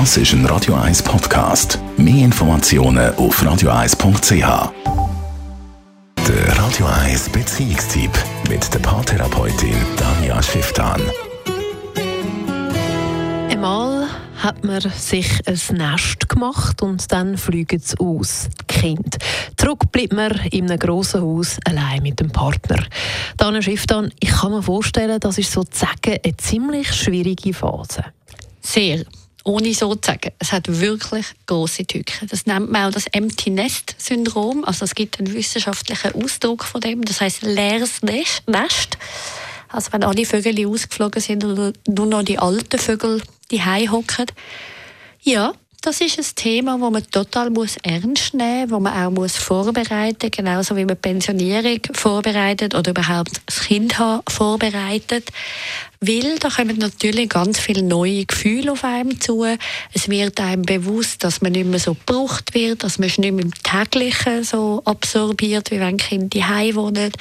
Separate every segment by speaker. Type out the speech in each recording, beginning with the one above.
Speaker 1: Das ist ein Radio 1 Podcast. Mehr Informationen auf radio1.ch. Der Radio 1 Beziehungstyp mit der Paartherapeutin Danja Schifftan.
Speaker 2: Einmal hat man sich ein Nest gemacht und dann fliegen sie aus, die Kinder. Zurück bleibt man in einem grossen Haus allein mit dem Partner. Dana Schifftan, ich kann mir vorstellen, das ist sozusagen eine ziemlich schwierige Phase.
Speaker 3: Sehr ohne so zu sagen. Es hat wirklich große Tücken. Das nennt man auch das Empty Nest Syndrom. Also es gibt einen wissenschaftlichen Ausdruck von dem. Das heißt leeres Nest. Also wenn alle Vögel ausgeflogen sind und nur noch die alten Vögel die hocken. Ja, das ist ein Thema, das man total muss ernst nehmen muss, das man auch muss vorbereiten muss, genauso wie man Pensionierung vorbereitet oder überhaupt das Kind vorbereitet. Weil da kommen natürlich ganz viele neue Gefühle auf einem zu. Es wird einem bewusst, dass man nicht mehr so gebraucht wird, dass man nicht mehr im Täglichen so absorbiert, wie wenn Kinder die wohnen.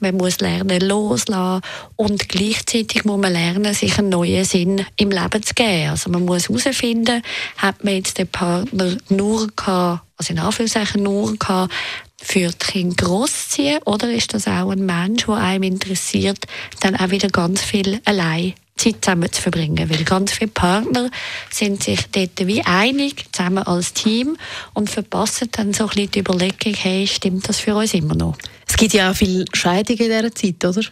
Speaker 3: Man muss lernen loslassen und gleichzeitig muss man lernen, sich einen neuen Sinn im Leben zu geben. Also man muss herausfinden, hat man jetzt den Partner nur gehabt, also in Anführungszeichen nur gehabt, für die Kinder großziehen oder ist das auch ein Mensch, der einem interessiert, dann auch wieder ganz viel allein Zeit zusammen zu verbringen. Weil ganz viele Partner sind sich dort wie einig, zusammen als Team und verpassen dann so ein bisschen die Überlegung, hey, stimmt das für uns immer noch?
Speaker 2: Gibt ja auch viele Scheidungen in dieser Zeit, oder?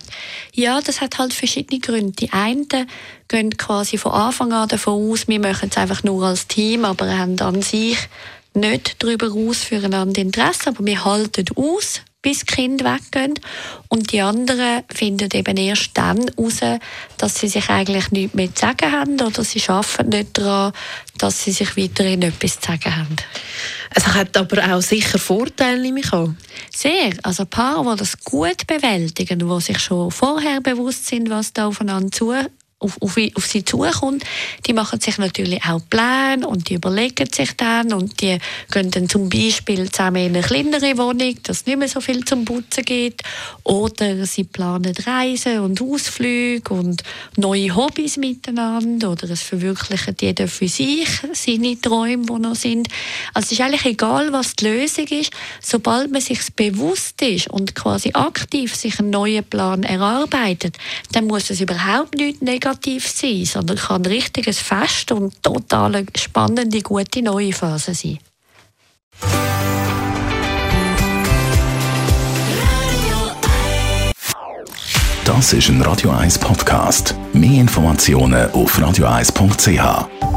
Speaker 3: Ja, das hat halt verschiedene Gründe. Die einen gehen quasi von Anfang an davon aus, wir machen es einfach nur als Team, aber haben an sich nicht darüber aus füreinander Interesse, aber wir halten aus, bis Kinder weggehen. Und die anderen finden eben erst dann raus, dass sie sich eigentlich nichts mehr zu sagen haben oder sie arbeiten nicht daran, dass sie sich weiterhin etwas zu sagen haben.
Speaker 2: Es hat aber auch sicher Vorteile, nehme ich an.
Speaker 3: Sehr. Also Paare, die das gut bewältigen, die sich schon vorher bewusst sind, was da aufeinander zu auf, auf, auf sie zukommt, die machen sich natürlich auch Pläne und die überlegen sich dann und die gehen dann zum Beispiel zusammen in eine kleinere Wohnung, dass es nicht mehr so viel zum Putzen gibt oder sie planen Reisen und Ausflüge und neue Hobbys miteinander oder es verwirklichen jeder für sich seine Träume, die noch sind. Also es ist eigentlich egal, was die Lösung ist, sobald man sich bewusst ist und quasi aktiv sich einen neuen Plan erarbeitet, dann muss es überhaupt nicht negativ negativ sein, sondern kann ein richtiges Fest und total spannende, gute neue Phase sein.
Speaker 1: Das ist ein Radio 1 Podcast. Mehr Informationen auf radio1.ch.